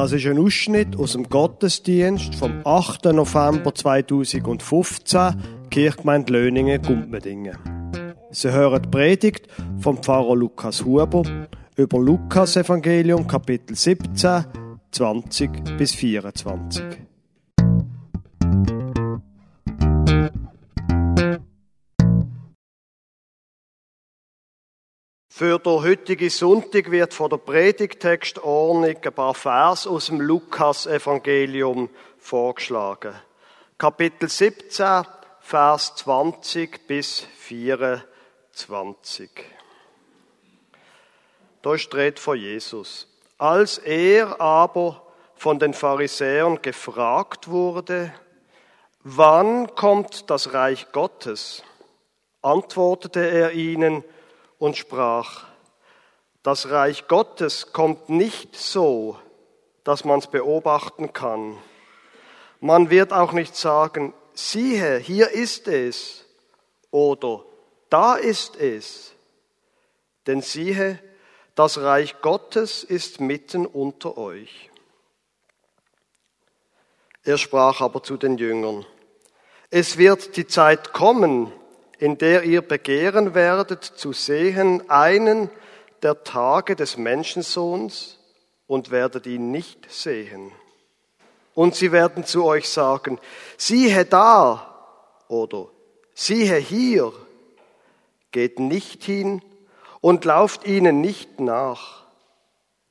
Das ist ein Ausschnitt aus dem Gottesdienst vom 8. November 2015, Kirchgemeinde Löningen, Gumpmedingen. Sie hören die Predigt vom Pfarrer Lukas Huber über Lukas Evangelium Kapitel 17, 20 bis 24. Für den heutigen Sonntag wird von der Predigtextordnung ein paar Vers aus dem Lukas-Evangelium vorgeschlagen. Kapitel 17, Vers 20 bis 24. Da steht von Jesus. Als er aber von den Pharisäern gefragt wurde, wann kommt das Reich Gottes, antwortete er ihnen, und sprach, das Reich Gottes kommt nicht so, dass man es beobachten kann. Man wird auch nicht sagen, siehe, hier ist es oder da ist es. Denn siehe, das Reich Gottes ist mitten unter euch. Er sprach aber zu den Jüngern, es wird die Zeit kommen, in der ihr begehren werdet zu sehen einen der Tage des Menschensohns und werdet ihn nicht sehen. Und sie werden zu euch sagen, siehe da oder siehe hier, geht nicht hin und lauft ihnen nicht nach.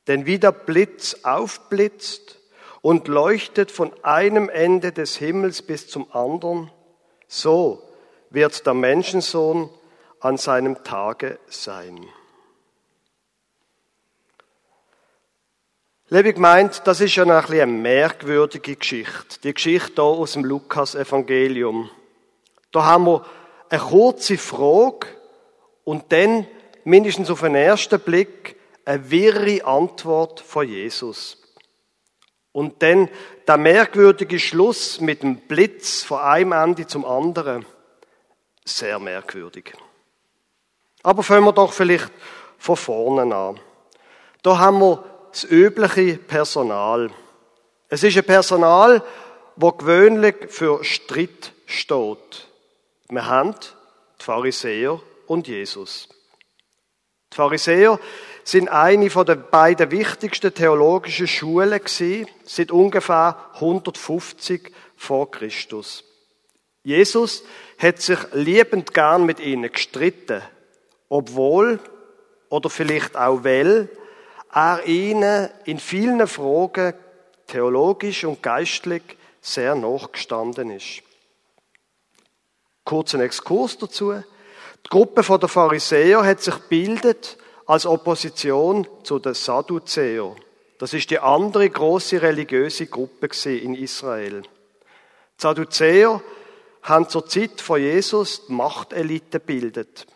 Denn wie der Blitz aufblitzt und leuchtet von einem Ende des Himmels bis zum anderen, so wird der Menschensohn an seinem Tage sein. Liebe meint, das ist ja ein bisschen eine merkwürdige Geschichte. Die Geschichte hier aus dem Lukas-Evangelium. Da haben wir eine kurze Frage und dann, mindestens auf den ersten Blick, eine wirre Antwort von Jesus. Und dann der merkwürdige Schluss mit dem Blitz von einem Ende zum anderen sehr merkwürdig. Aber fangen wir doch vielleicht von vorne an. Da haben wir das übliche Personal. Es ist ein Personal, wo gewöhnlich für Streit steht. Wir haben die Pharisäer und Jesus. Die Pharisäer sind eine von den beiden wichtigsten theologischen Schulen gewesen, seit ungefähr 150 vor Christus. Jesus hat sich liebend gern mit ihnen gestritten, obwohl oder vielleicht auch weil er ihnen in vielen Fragen theologisch und geistlich sehr nachgestanden ist. Kurzen Exkurs dazu. Die Gruppe der Pharisäer hat sich bildet als Opposition zu den Sadduzäern. Das ist die andere große religiöse Gruppe in Israel. Die Sadduzäer haben zur Zeit von Jesus die Machtelite gebildet.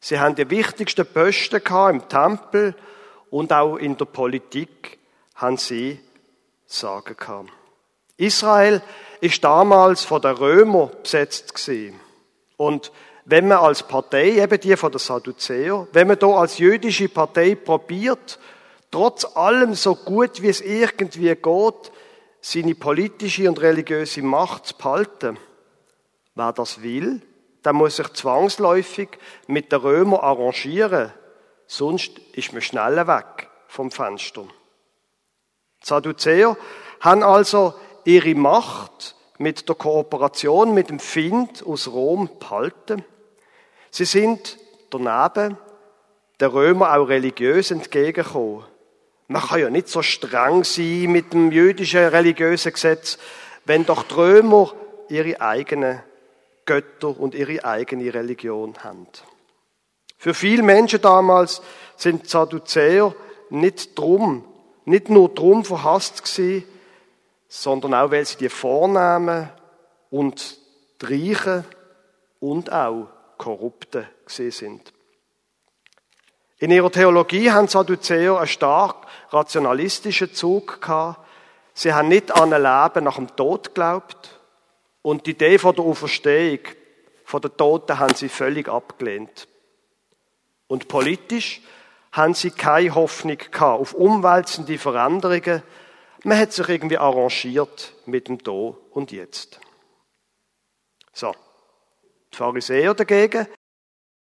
Sie haben die wichtigsten Posten im Tempel und auch in der Politik haben sie Sagen gehabt. Israel ist damals von den Römern besetzt. Und wenn man als Partei, eben die von der Sadduzäer, wenn man da als jüdische Partei probiert, trotz allem so gut wie es irgendwie geht, seine politische und religiöse Macht zu behalten, Wer das will, der muss sich zwangsläufig mit den Römern arrangieren, sonst ist man schneller weg vom Fenster. Die Sadduzäer haben also ihre Macht mit der Kooperation mit dem Find aus Rom behalten. Sie sind daneben der Römer auch religiös entgegengekommen. Man kann ja nicht so streng sein mit dem jüdischen religiösen Gesetz, wenn doch die Römer ihre eigenen Götter und ihre eigene Religion haben. Für viele Menschen damals sind Sadduzäer nicht drum, nicht nur drum verhasst gewesen, sondern auch, weil sie die Vornamen und die Reichen und auch Korrupte gesehen sind. In ihrer Theologie haben Sadduzäer einen stark rationalistischen Zug gehabt. Sie haben nicht an ein Leben nach dem Tod geglaubt, und die Idee von der Auferstehung von den Toten haben sie völlig abgelehnt. Und politisch haben sie keine Hoffnung gehabt auf umwälzende Veränderungen, Man hat sich irgendwie arrangiert mit dem Do und Jetzt. So. Die Pharisäer dagegen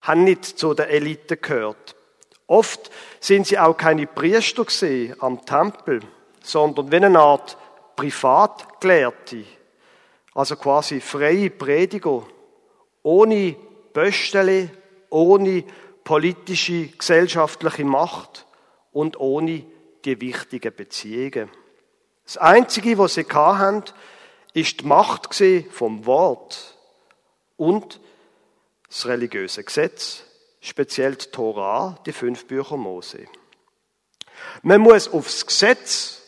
haben nicht zu der Elite gehört. Oft sind sie auch keine Priester gesehen am Tempel, sondern wie eine Art Privatgelehrte. Also quasi freie Prediger. Ohne Böstele, ohne politische, gesellschaftliche Macht und ohne die wichtigen Beziehungen. Das Einzige, was sie hatten, ist die Macht vom Wort und das religiöse Gesetz, speziell die Tora, die fünf Bücher Mose. Man muss aufs Gesetz,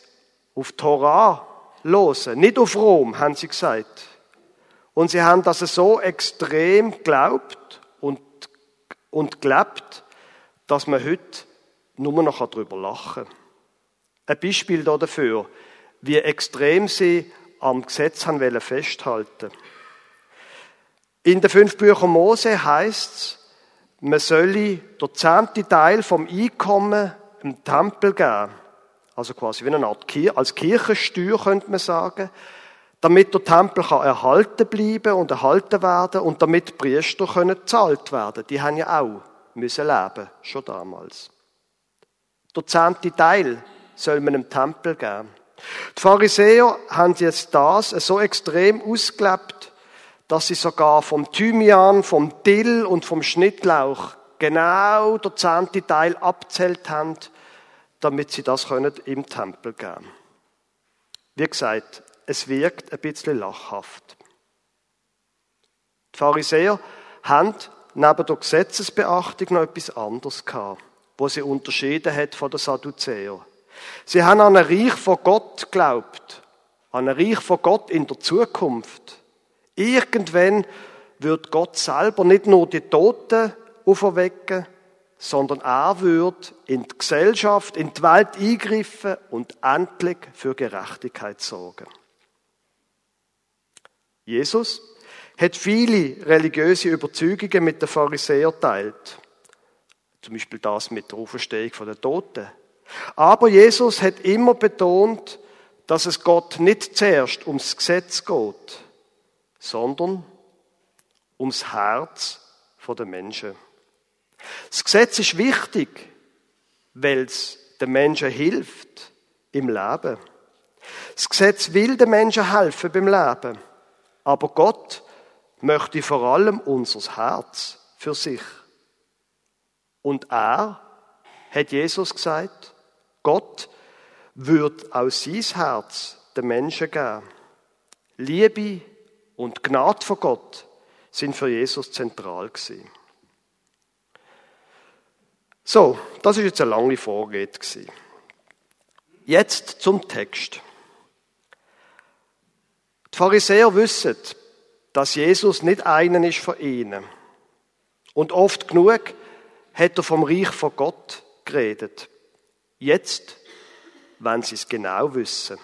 auf die Tora losen, nicht auf Rom, haben sie gesagt. Und sie haben das so extrem geglaubt und, und gelebt, dass man heute nur noch darüber lachen kann. Ein Beispiel dafür, wie extrem sie am Gesetz haben festhalten In den fünf Büchern Mose heißt es, man solle der zehnte Teil vom Einkommen im Tempel geben. Also quasi wie eine Art Kirche, als Kirchensteuer könnte man sagen, damit der Tempel kann erhalten bleiben und erhalten werden und damit Priester können gezahlt werden. Die haben ja auch müssen leben, schon damals. Der zehnte Teil soll man im Tempel geben. Die Pharisäer haben jetzt das so extrem ausgelebt, dass sie sogar vom Thymian, vom Dill und vom Schnittlauch genau der zehnte Teil abzählt haben, damit sie das können im Tempel geben. Wie gesagt, es wirkt ein bisschen lachhaft. Die Pharisäer haben neben der Gesetzesbeachtung noch etwas anderes gehabt, wo sie unterschieden hat von den Sadduzäern. Sie haben an ein Reich von Gott geglaubt, an ein Reich von Gott in der Zukunft. Irgendwann wird Gott selber nicht nur die Toten auferwecken, sondern er wird in die Gesellschaft, in die Welt eingreifen und endlich für Gerechtigkeit sorgen. Jesus hat viele religiöse Überzeugungen mit den Pharisäern teilt. Zum Beispiel das mit der Auferstehung der Toten. Aber Jesus hat immer betont, dass es Gott nicht zuerst ums Gesetz geht, sondern ums Herz der Menschen. Das Gesetz ist wichtig, weil es den Menschen hilft im Leben. Das Gesetz will den Menschen helfen beim Leben. Aber Gott möchte vor allem unser Herz für sich. Und er, hat Jesus gesagt, Gott wird aus sein Herz den Menschen geben. Liebe und Gnade von Gott sind für Jesus zentral gewesen. So, das ist jetzt eine lange Vorrede. Jetzt zum Text. Die Pharisäer wissen, dass Jesus nicht einen ist von ihnen. Und oft genug hat er vom Reich von Gott geredet. Jetzt, wenn sie es genau wissen.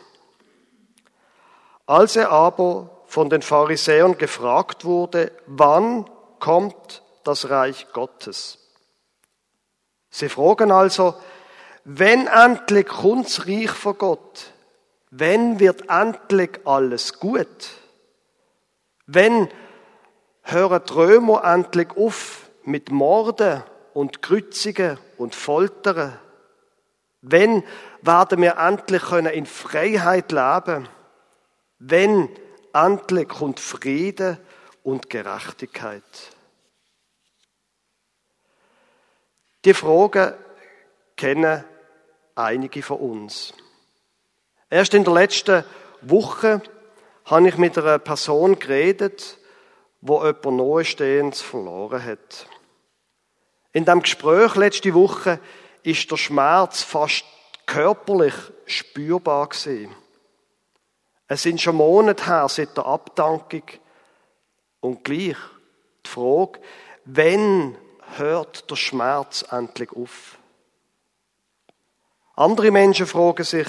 Als er aber von den Pharisäern gefragt wurde, wann kommt das Reich Gottes? Sie fragen also, wenn endlich kommt das Reich von Gott? Wenn wird endlich alles gut? Wenn hören die Römer endlich auf mit Morden und Kreuzigen und Foltern? Wenn werden wir endlich können in Freiheit leben? Wenn endlich kommt Friede und Gerechtigkeit? Die Fragen kennen einige von uns. Erst in der letzten Woche habe ich mit einer Person geredet, wo jemand Nahestehendes verloren hat. In dem Gespräch letzte Woche ist der Schmerz fast körperlich spürbar gewesen. Es sind schon Monate her seit der Abdankung und gleich die Frage, wenn hört der Schmerz endlich auf? Andere Menschen fragen sich,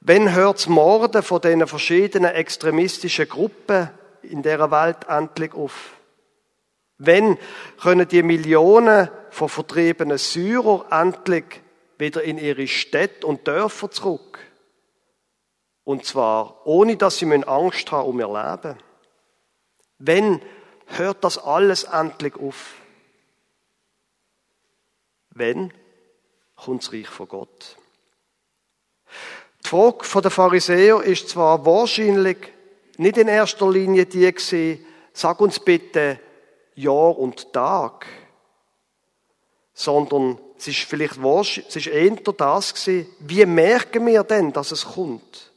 wenn hört das Morden von diesen verschiedenen extremistischen Gruppen in der Welt endlich auf? Wenn können die Millionen von vertriebenen Syrer endlich wieder in ihre Städte und Dörfer zurück? Und zwar ohne, dass sie Angst haben um ihr Leben. Wenn hört das alles endlich auf? Wenn kommt das Reich von Gott. Die Frage der Pharisäer ist zwar wahrscheinlich nicht in erster Linie die gewesen, sag uns bitte Jahr und Tag, sondern es ist vielleicht es ist eher das gewesen, wie merken wir denn, dass es kommt?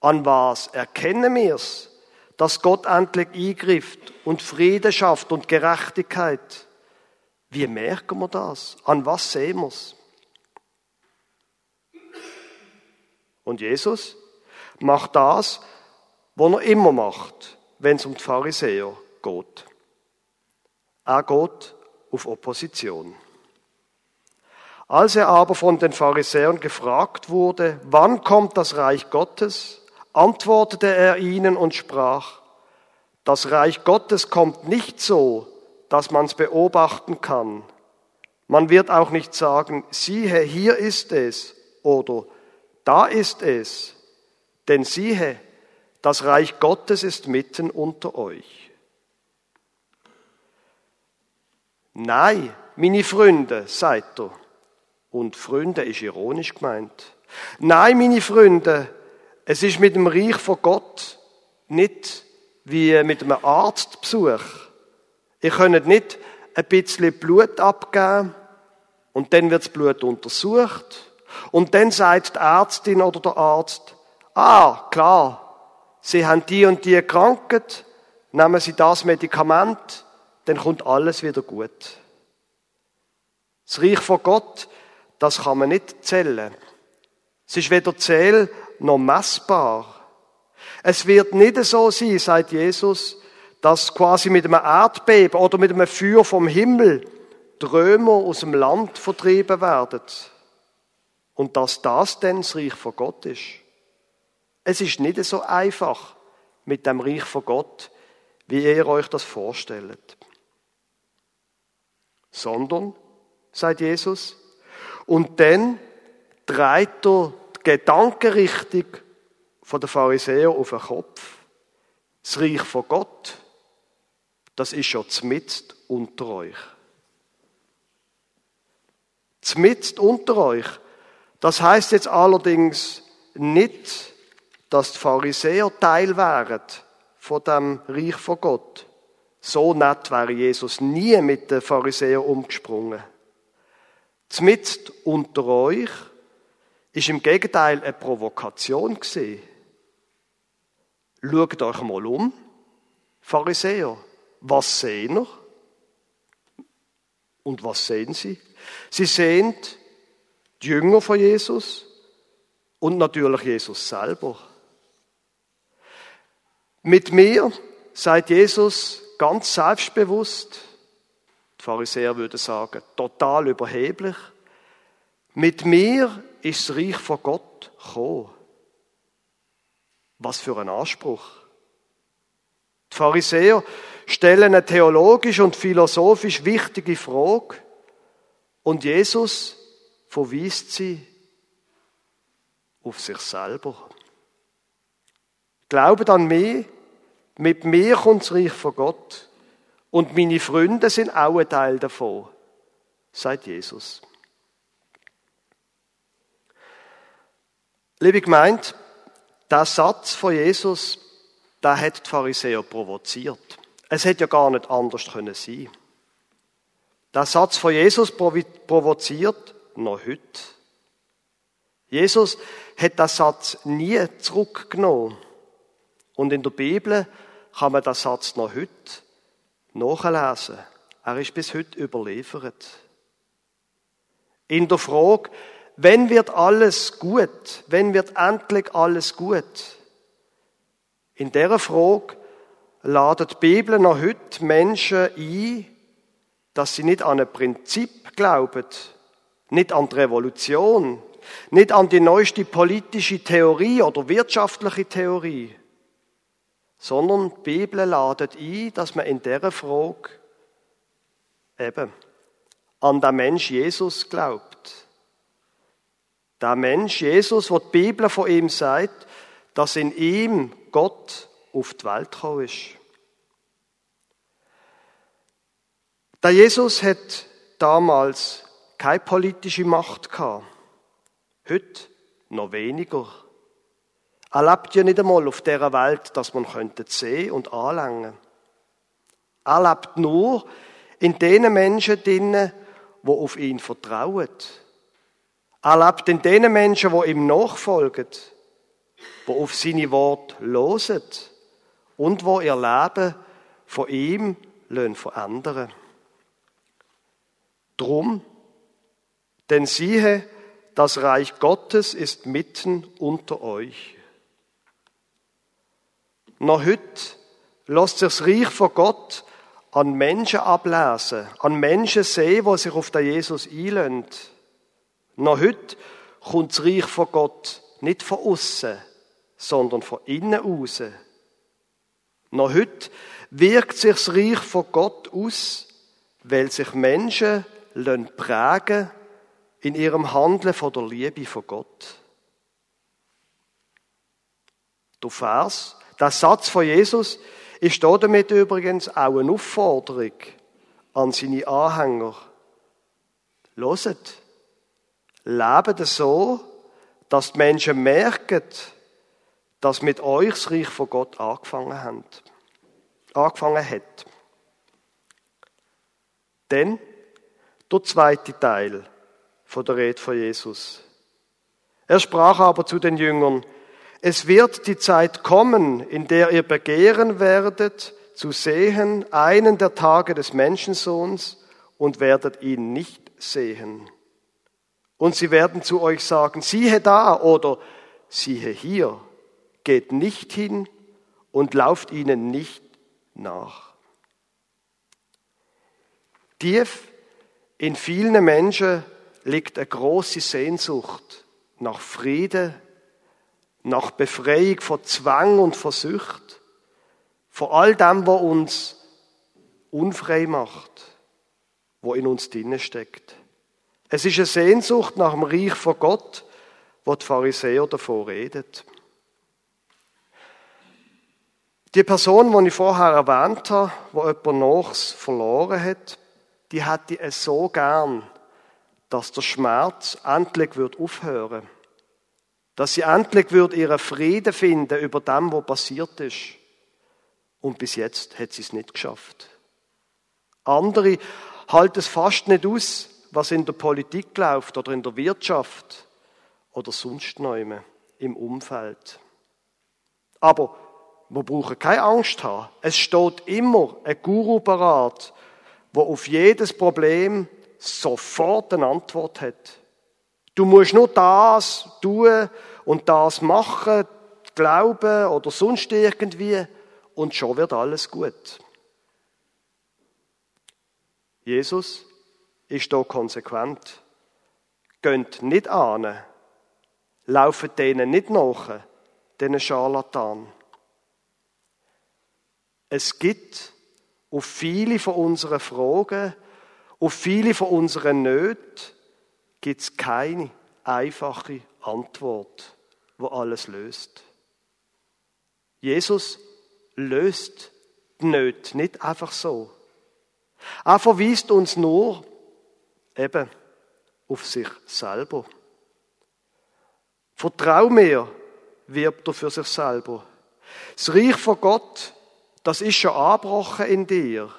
An was erkennen wir es, dass Gott endlich eingrifft und Frieden schafft und Gerechtigkeit? Wie merken wir das? An was sehen wir es? Und Jesus macht das, was er immer macht, wenn es um die Pharisäer geht. Er geht auf Opposition. Als er aber von den Pharisäern gefragt wurde, wann kommt das Reich Gottes, antwortete er ihnen und sprach, das Reich Gottes kommt nicht so, dass man es beobachten kann. Man wird auch nicht sagen, siehe, hier ist es oder da ist es. Denn siehe, das Reich Gottes ist mitten unter euch. Nein, meine Freunde, seid ihr. Und Freunde ist ironisch gemeint. Nein, meine Freunde, es ist mit dem Reich von Gott nicht wie mit einem Arztbesuch. Ihr könnt nicht ein bisschen Blut abgeben und dann wird das Blut untersucht und dann sagt die Ärztin oder der Arzt, ah, klar, Sie haben die und die Krankheit, nehmen Sie das Medikament, dann kommt alles wieder gut. Das Reich von Gott, das kann man nicht zählen. Es ist weder zähl noch messbar. Es wird nicht so sein, sagt Jesus, dass quasi mit einem Erdbeben oder mit einem Feuer vom Himmel Trömer aus dem Land vertrieben werden. Und dass das denn das Reich von Gott ist. Es ist nicht so einfach mit dem Reich von Gott, wie ihr euch das vorstellt. Sondern, sagt Jesus, und dann dreht er die Gedankenrichtung von der Pharisäer auf den Kopf. Das Reich von Gott, das ist schon zmitzt unter euch. Zmitzt unter euch. Das heißt jetzt allerdings nicht, dass die Pharisäer Teil wären von dem Reich von Gott. So nett wäre Jesus nie mit den Pharisäern umgesprungen. Zmitzt unter euch ist im Gegenteil eine Provokation gesehen. Schaut euch mal um, Pharisäer. Was sehen ihr? Und was sehen sie? Sie sehen die Jünger von Jesus und natürlich Jesus selber. Mit mir, sagt Jesus ganz selbstbewusst, die Pharisäer würden sagen, total überheblich, mit mir ist das Reich von Gott gekommen. Was für ein Anspruch. Die Pharisäer stellen eine theologisch und philosophisch wichtige Frage und Jesus verweist sie auf sich selber. Glaubt an mich, mit mir kommt das Reich von Gott und meine Freunde sind auch ein Teil davon, sagt Jesus. Liebe Gemeinde, der Satz von Jesus, der hat die Pharisäer provoziert. Es hätte ja gar nicht anders können sein. Der Satz von Jesus provoziert noch heute. Jesus hat den Satz nie zurückgenommen. Und in der Bibel kann man den Satz noch heute nachlesen. Er ist bis heute überliefert. In der Frage, wenn wird alles gut? Wenn wird endlich alles gut? In dieser Frage ladet die Bibel noch heute Menschen ein, dass sie nicht an ein Prinzip glauben, nicht an die Revolution, nicht an die neueste politische Theorie oder wirtschaftliche Theorie, sondern die Bibel ladet ein, dass man in dieser Frage eben an den Mensch Jesus glaubt. Der Mensch Jesus, wo die Bibel von ihm sagt, dass in ihm Gott auf die Welt gekommen ist. Der Jesus hat damals keine politische Macht gehabt. Heute noch weniger. Er lebt ja nicht einmal auf dieser Welt, dass man könnte sehen und anlangen. Er lebt nur in den Menschen drinnen, die auf ihn vertrauen. Er lebt in den Menschen, die ihm nachfolgen, die auf seine Worte hören und wo ihr Leben von ihm verändern Drum, denn siehe, das Reich Gottes ist mitten unter euch. Noch heute lässt sich das Reich von Gott an Menschen ablesen, an Menschen sehen, die sich auf den Jesus einlösen. Noch heute kommt das Reich von Gott nicht von außen, sondern von innen aus. Noch heute wirkt sich das Reich von Gott aus, weil sich Menschen prägen in ihrem Handeln von der Liebe von Gott. Der Vers, der Satz von Jesus, ist damit übrigens auch eine Aufforderung an seine Anhänger. Loset, lebt so, dass die Menschen merken, dass mit euch das Reich von Gott angefangen hat. Angefangen hat. Denn der zweite Teil von der Rede von Jesus. Er sprach aber zu den Jüngern, es wird die Zeit kommen, in der ihr begehren werdet, zu sehen einen der Tage des Menschensohns und werdet ihn nicht sehen. Und sie werden zu euch sagen, siehe da oder siehe hier, geht nicht hin und lauft ihnen nicht nach. Tief in vielen Menschen liegt eine große Sehnsucht nach Frieden, nach Befreiung von Zwang und von Sucht, von all dem, was uns unfrei macht, wo in uns drinnen steckt. Es ist eine Sehnsucht nach dem Reich von Gott, wo die Pharisäer davon redet. Die Person, die ich vorher erwähnt habe, wo jemand Nachs verloren hat, die hätte es so gern, dass der Schmerz endlich wird aufhören dass sie endlich wird ihren Frieden finden über dem, was passiert ist. Und bis jetzt hat sie es nicht geschafft. Andere halten es fast nicht aus, was in der Politik läuft oder in der Wirtschaft oder sonst noch im Umfeld. Aber wir brauchen keine Angst haben. Es steht immer ein Guru parat, wo auf jedes Problem sofort eine Antwort hat. Du musst nur das tun und das machen, glauben oder sonst irgendwie und schon wird alles gut. Jesus ist da konsequent. Gönnt nicht an, laufen denen nicht nach, diesen Scharlatan. Es gibt auf viele von unseren Fragen auf viele von unseren Nöten gibt es keine einfache Antwort, wo alles löst. Jesus löst die Nöte nicht einfach so. Er verweist uns nur eben auf sich selber. Vertrau mir, wirbt er für sich selber. Das Reich von Gott, das ist schon angebrochen in dir,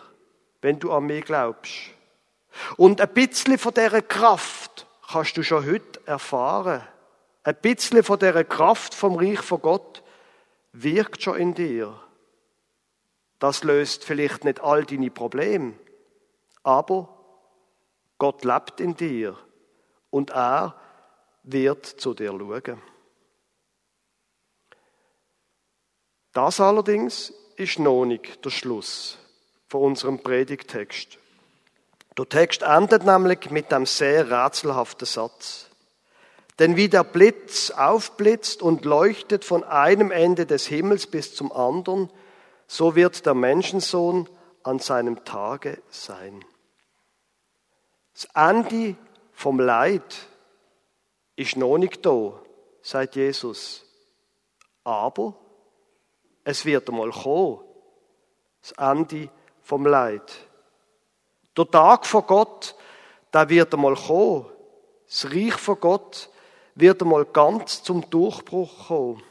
wenn du an mich glaubst. Und ein bisschen von dieser Kraft kannst du schon heute erfahren. Ein bisschen von dieser Kraft vom Reich von Gott wirkt schon in dir. Das löst vielleicht nicht all deine Probleme, aber Gott lebt in dir und er wird zu dir schauen. Das allerdings ist noch nicht der Schluss von unserem Predigtext. Der Text endet nämlich mit einem sehr rätselhaften Satz. Denn wie der Blitz aufblitzt und leuchtet von einem Ende des Himmels bis zum anderen, so wird der Menschensohn an seinem Tage sein. Das Ende vom Leid ist noch nicht da, sagt Jesus. Aber es wird einmal kommen. Das Ende vom Leid. Der Tag von Gott, der wird einmal kommen. Das Reich von Gott wird einmal ganz zum Durchbruch kommen.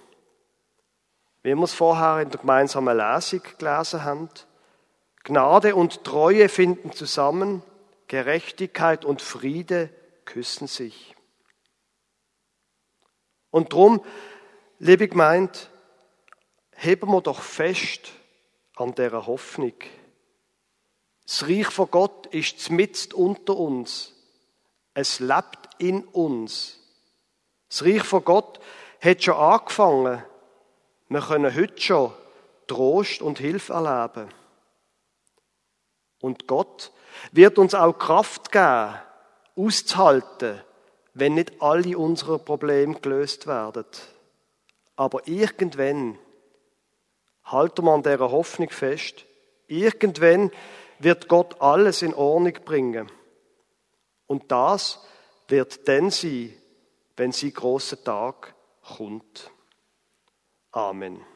Wie wir es vorher in der gemeinsamen Lesung gelesen haben. Gnade und Treue finden zusammen, Gerechtigkeit und Friede küssen sich. Und drum, liebe gemeint, heben wir doch fest an dieser Hoffnung. Das Reich von Gott ist mitten unter uns. Es lebt in uns. Das Reich von Gott hat schon angefangen wir können heute schon Trost und Hilfe erleben. Und Gott wird uns auch Kraft geben, auszuhalten, wenn nicht alle unsere Probleme gelöst werden. Aber irgendwann, halten wir an dieser Hoffnung fest, irgendwann wird Gott alles in Ordnung bringen. Und das wird dann sein, wenn sein großer Tag kommt. Amen.